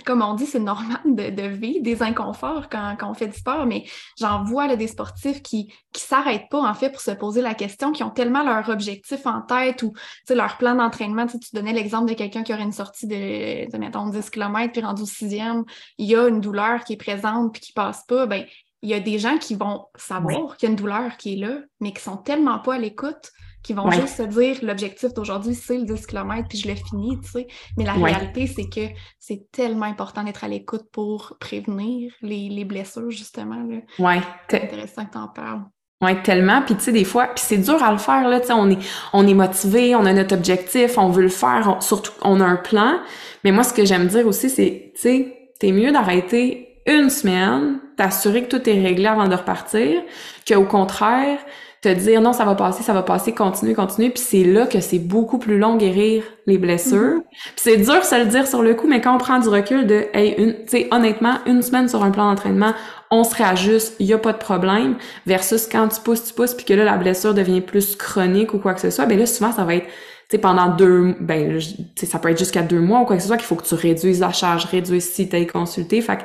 Comme on dit, c'est normal de, vivre des inconforts quand, on fait du sport, mais j'en vois là, des sportifs qui ne s'arrêtent pas, en fait, pour se poser la question, qui ont tellement leur objectif en tête ou leur plan d'entraînement. Tu, tu donnais l'exemple de quelqu'un qui aurait une sortie de, de, mettons, 10 km, puis rendu au sixième, il y a une douleur qui est présente, puis qui passe pas. Ben, il y a des gens qui vont savoir qu'il y a une douleur qui est là, mais qui sont tellement pas à l'écoute qui vont juste se dire l'objectif d'aujourd'hui, c'est le 10 km, puis je l'ai fini, tu sais. Mais la réalité, c'est que c'est tellement important d'être à l'écoute pour prévenir les, blessures, justement. Ouais. C'est intéressant que tu en parles. Oui, tellement. Puis tu sais, des fois, puis c'est dur à le faire, là, tu sais, on est, on est motivé, on a notre objectif, on veut le faire, surtout on a un plan. Mais moi, ce que j'aime dire aussi, c'est, tu sais, t'es mieux d'arrêter une semaine, t'assurer que tout est réglé avant de repartir, qu'au contraire, te dire non, ça va passer, ça va passer, continuer, continuer, puis c'est là que c'est beaucoup plus long guérir les blessures. Mm-hmm. Puis c'est dur de se le dire sur le coup, mais quand on prend du recul de hey, une, tu sais, honnêtement, une semaine sur un plan d'entraînement, on se réajuste, il y a pas de problème, versus quand tu pousses, tu pousses, puis que là la blessure devient plus chronique ou quoi que ce soit, ben là souvent ça va être sais, pendant deux, ben, ça peut être jusqu'à deux mois ou quoi que ce soit qu'il faut que tu réduises la charge, réduises si t'as consulté. Fait que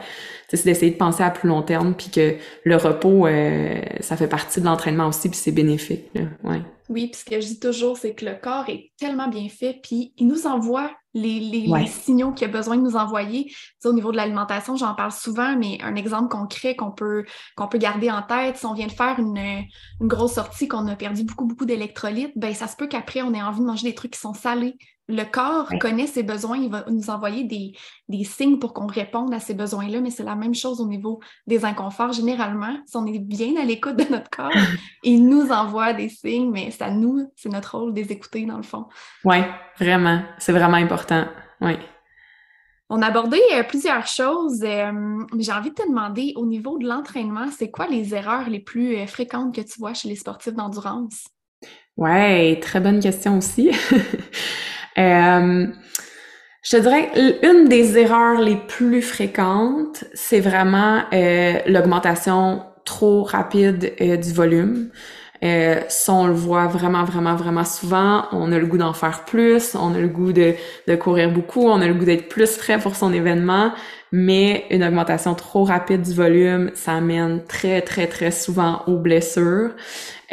c'est d'essayer de penser à plus long terme, puis que le repos, euh, ça fait partie de l'entraînement aussi, puis c'est bénéfique. Là. Ouais. Oui, puis ce que je dis toujours, c'est que le corps est tellement bien fait, puis il nous envoie les, les, signaux qu'il a besoin de nous envoyer. au niveau de l'alimentation, j'en parle souvent, mais un exemple concret qu'on peut, qu'on peut garder en tête, si on vient de faire une, une grosse sortie, qu'on a perdu beaucoup, beaucoup d'électrolytes, ben ça se peut qu'après, on ait envie de manger des trucs qui sont salés, le corps connaît ses besoins, il va nous envoyer des, signes pour qu'on réponde à ces besoins-là, mais c'est la même chose au niveau des inconforts. Généralement, si on est bien à l'écoute de notre corps, il nous envoie des signes, mais c'est à nous, c'est notre rôle de les écouter dans le fond. Oui, vraiment. C'est vraiment important. Oui. On a abordé euh, plusieurs choses, euh, mais j'ai envie de te demander au niveau de l'entraînement, c'est quoi les erreurs les plus euh, fréquentes que tu vois chez les sportifs d'endurance? Ouais, très bonne question aussi. Euh, je te dirais une des erreurs les plus fréquentes, c'est vraiment euh, l'augmentation trop rapide euh, du volume. Euh, ça, on le voit vraiment, vraiment, vraiment souvent. On a le goût d'en faire plus, on a le goût de, de courir beaucoup, on a le goût d'être plus frais pour son événement, mais une augmentation trop rapide du volume, ça amène très, très, très souvent aux blessures.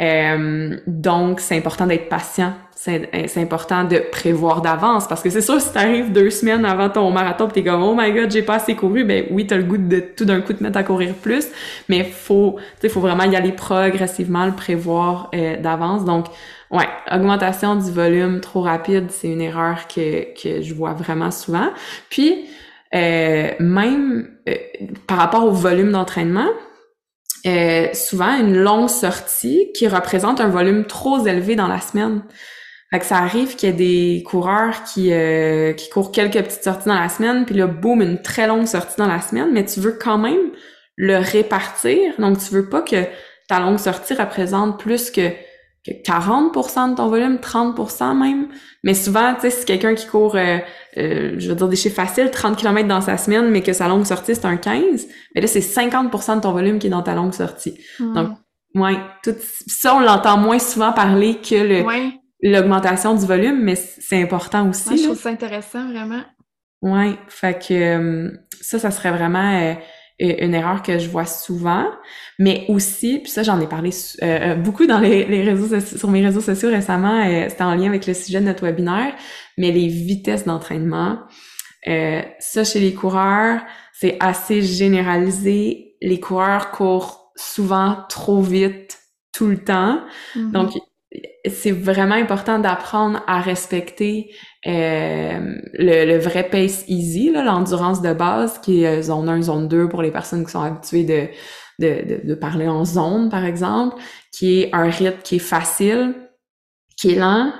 Euh, donc, c'est important d'être patient c'est important de prévoir d'avance parce que c'est sûr si t'arrives deux semaines avant ton marathon pis t'es comme oh my god j'ai pas assez couru ben oui t'as le goût de tout d'un coup te mettre à courir plus mais faut tu faut vraiment y aller progressivement le prévoir euh, d'avance donc ouais augmentation du volume trop rapide c'est une erreur que que je vois vraiment souvent puis euh, même euh, par rapport au volume d'entraînement, euh, souvent une longue sortie qui représente un volume trop élevé dans la semaine. Fait que ça arrive qu'il y ait des coureurs qui, qui courent quelques petites sorties dans la semaine, puis là, boum, une très longue sortie dans la semaine, mais tu veux quand même le répartir. Donc, tu veux pas que ta longue sortie représente plus que, que 40% de ton volume, 30% même. Mais souvent, tu sais, si quelqu'un qui court, euh, euh, je veux dire des chiffres faciles, 30 km dans sa semaine, mais que sa longue sortie, c'est un 15, mais là, c'est 50% de ton volume qui est dans ta longue sortie. Hmm. Donc, ouais, tout ça, on l'entend moins souvent parler que le l'augmentation du volume, mais c'est important aussi. je trouve ça intéressant, vraiment. Ouais, fait que euh, ça, ça serait vraiment une erreur que je vois souvent, mais aussi, puis ça j'en ai parlé euh, euh, beaucoup dans les, réseaux sur mes réseaux sociaux récemment, euh, c'était en lien avec le sujet de notre webinaire, mais les vitesses d'entraînement, ça chez les coureurs, c'est assez généralisé. Les coureurs courent souvent trop vite tout le temps, mm-hmm. donc c'est vraiment important d'apprendre à respecter euh, le, vrai pace easy, l'endurance de base, qui est euh, zone 1, zone 2 pour les personnes qui sont habituées de, de, de, parler en zone, par exemple, qui est un rythme qui est facile, qui est lent,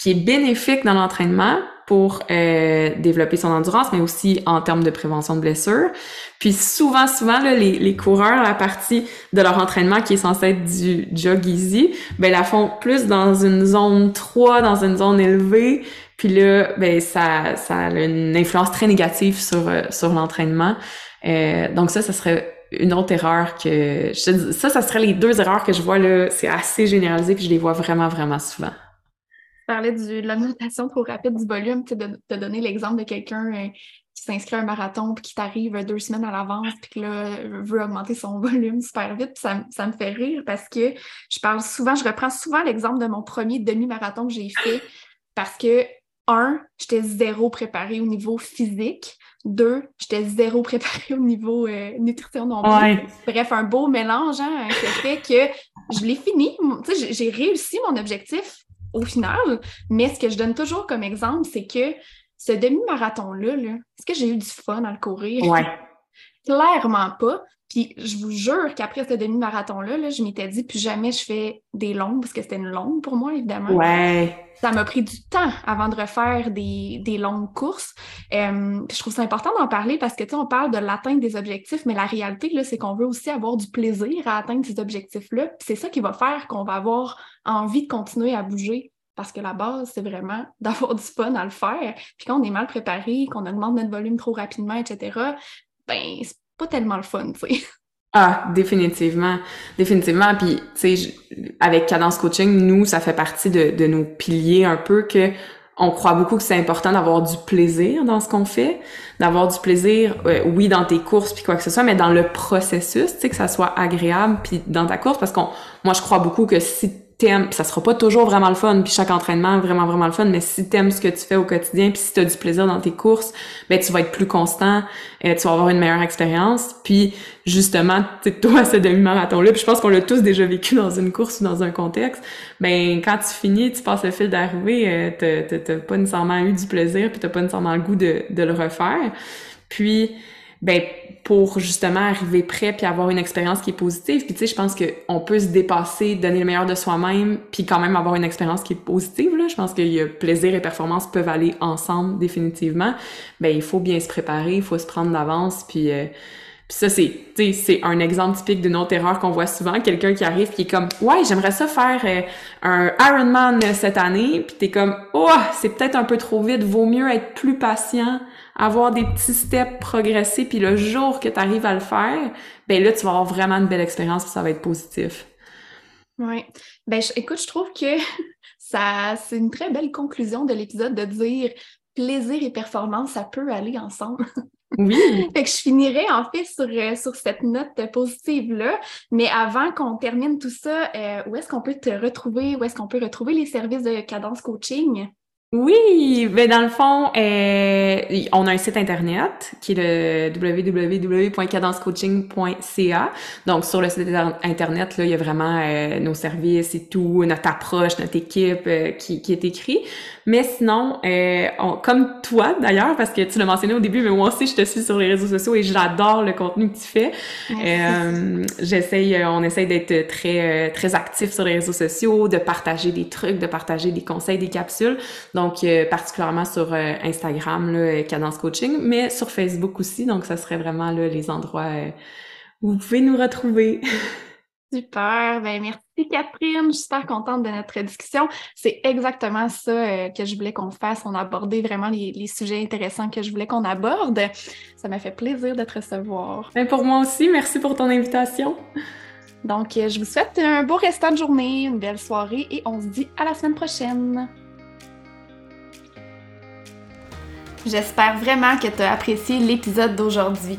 qui est bénéfique dans l'entraînement, pour euh, développer son endurance, mais aussi en termes de prévention de blessures. Puis souvent, souvent, là, les, les coureurs, la partie de leur entraînement qui est censée être du jog easy, ben la font plus dans une zone 3, dans une zone élevée. Puis là, ben ça, ça a une influence très négative sur, euh, sur l'entraînement. Euh, donc ça, ça serait une autre erreur que... Je, ça, ça serait les deux erreurs que je vois là. C'est assez généralisé, puis je les vois vraiment, vraiment souvent parlais de l'augmentation trop rapide du volume, tu de, de donner l'exemple de quelqu'un euh, qui s'inscrit à un marathon puis qui t'arrive deux semaines à l'avance puis qui veut augmenter son volume super vite. Ça, ça, me fait rire parce que je parle souvent, je reprends souvent l'exemple de mon premier demi-marathon que j'ai fait parce que, un, j'étais zéro préparée au niveau physique. Deux, j'étais zéro préparée au niveau euh, nutrition non plus. Bref, un beau mélange hein, qui fait que je l'ai fini. J'ai réussi mon objectif au final. Mais ce que je donne toujours comme exemple, c'est que ce demi-marathon-là, -là, est-ce que j'ai eu du fun à le courir? Ouais. Clairement pas. Puis je vous jure qu'après ce demi-marathon-là, là, je m'étais dit plus jamais je fais des longues, parce que c'était une longue pour moi, évidemment. Ouais. Ça m'a pris du temps avant de refaire des, des longues courses. Euh, je trouve ça important d'en parler parce que tu sais, on parle de l'atteinte des objectifs, mais la réalité, là, c'est qu'on veut aussi avoir du plaisir à atteindre ces objectifs-là. C'est ça qui va faire qu'on va avoir envie de continuer à bouger parce que la base, c'est vraiment d'avoir du fun à le faire. Puis quand on est mal préparé, qu'on augmente notre volume trop rapidement, etc., ben, c'est pas tellement le fun, tu sais. Ah, définitivement. Définitivement. Puis, tu sais, avec Cadence Coaching, nous, ça fait partie de, de nos piliers un peu que on croit beaucoup que c'est important d'avoir du plaisir dans ce qu'on fait, d'avoir du plaisir, euh, oui, dans tes courses puis quoi que ce soit, mais dans le processus, tu sais, que ça soit agréable puis dans ta course, parce qu'on, moi, je crois beaucoup que si t'aimes, ça sera pas toujours vraiment le fun, puis chaque entraînement vraiment vraiment le fun, mais si t'aimes ce que tu fais au quotidien, puis si t'as du plaisir dans tes courses, ben tu vas être plus constant, et euh, tu vas avoir une meilleure expérience. Puis justement, toi ce demi-marathon là, puis je pense qu'on l'a tous déjà vécu dans une course ou dans un contexte. Ben quand tu finis, tu passes le fil d'arrivée, euh, t'as pas nécessairement eu du plaisir, puis t'as pas nécessairement le goût de, de le refaire. Puis ben pour justement arriver prêt puis avoir une expérience qui est positive. Puis tu sais, je pense que on peut se dépasser, donner le meilleur de soi-même, puis quand même avoir une expérience qui est positive. Là, je pense que a plaisir et performance peuvent aller ensemble définitivement. Ben il faut bien se préparer, il faut se prendre d'avance, puis euh, puis ça, c'est, c'est un exemple typique d'une autre erreur qu'on voit souvent. Quelqu'un qui arrive qui est comme, ouais, j'aimerais ça faire euh, un Ironman cette année. Puis t'es comme, oh, c'est peut-être un peu trop vite. Vaut mieux être plus patient, avoir des petits steps, progresser. Puis le jour que tu arrives à le faire, ben là, tu vas avoir vraiment une belle expérience. ça va être positif. Oui. Ben, écoute, je trouve que ça, c'est une très belle conclusion de l'épisode de dire plaisir et performance, ça peut aller ensemble. Oui. fait que je finirai en fait sur, euh, sur cette note positive-là. Mais avant qu'on termine tout ça, euh, où est-ce qu'on peut te retrouver? Où est-ce qu'on peut retrouver les services de cadence coaching? Oui, ben dans le fond, euh, on a un site internet qui est le www.cadencecoaching.ca. Donc sur le site internet, là, il y a vraiment euh, nos services et tout, notre approche, notre équipe euh, qui, qui est écrit. Mais sinon, euh, comme toi d'ailleurs, parce que tu l'as mentionné au début, mais moi aussi je te suis sur les réseaux sociaux et j'adore le contenu que tu fais. Euh, j'essaye, on essaye d'être très très actif sur les réseaux sociaux, de partager des trucs, de partager des conseils, des capsules. Donc particulièrement sur Instagram, là, Cadence Coaching, mais sur Facebook aussi. Donc ça serait vraiment là, les endroits où vous pouvez nous retrouver. Super, ben merci Catherine, je suis super contente de notre discussion. C'est exactement ça euh, que je voulais qu'on fasse. On a abordé vraiment les, sujets intéressants que je voulais qu'on aborde. Ça m'a fait plaisir de te recevoir. Ben pour moi aussi, merci pour ton invitation. Donc, euh, je vous souhaite un beau restant de journée, une belle soirée et on se dit à la semaine prochaine. J'espère vraiment que tu as apprécié l'épisode d'aujourd'hui.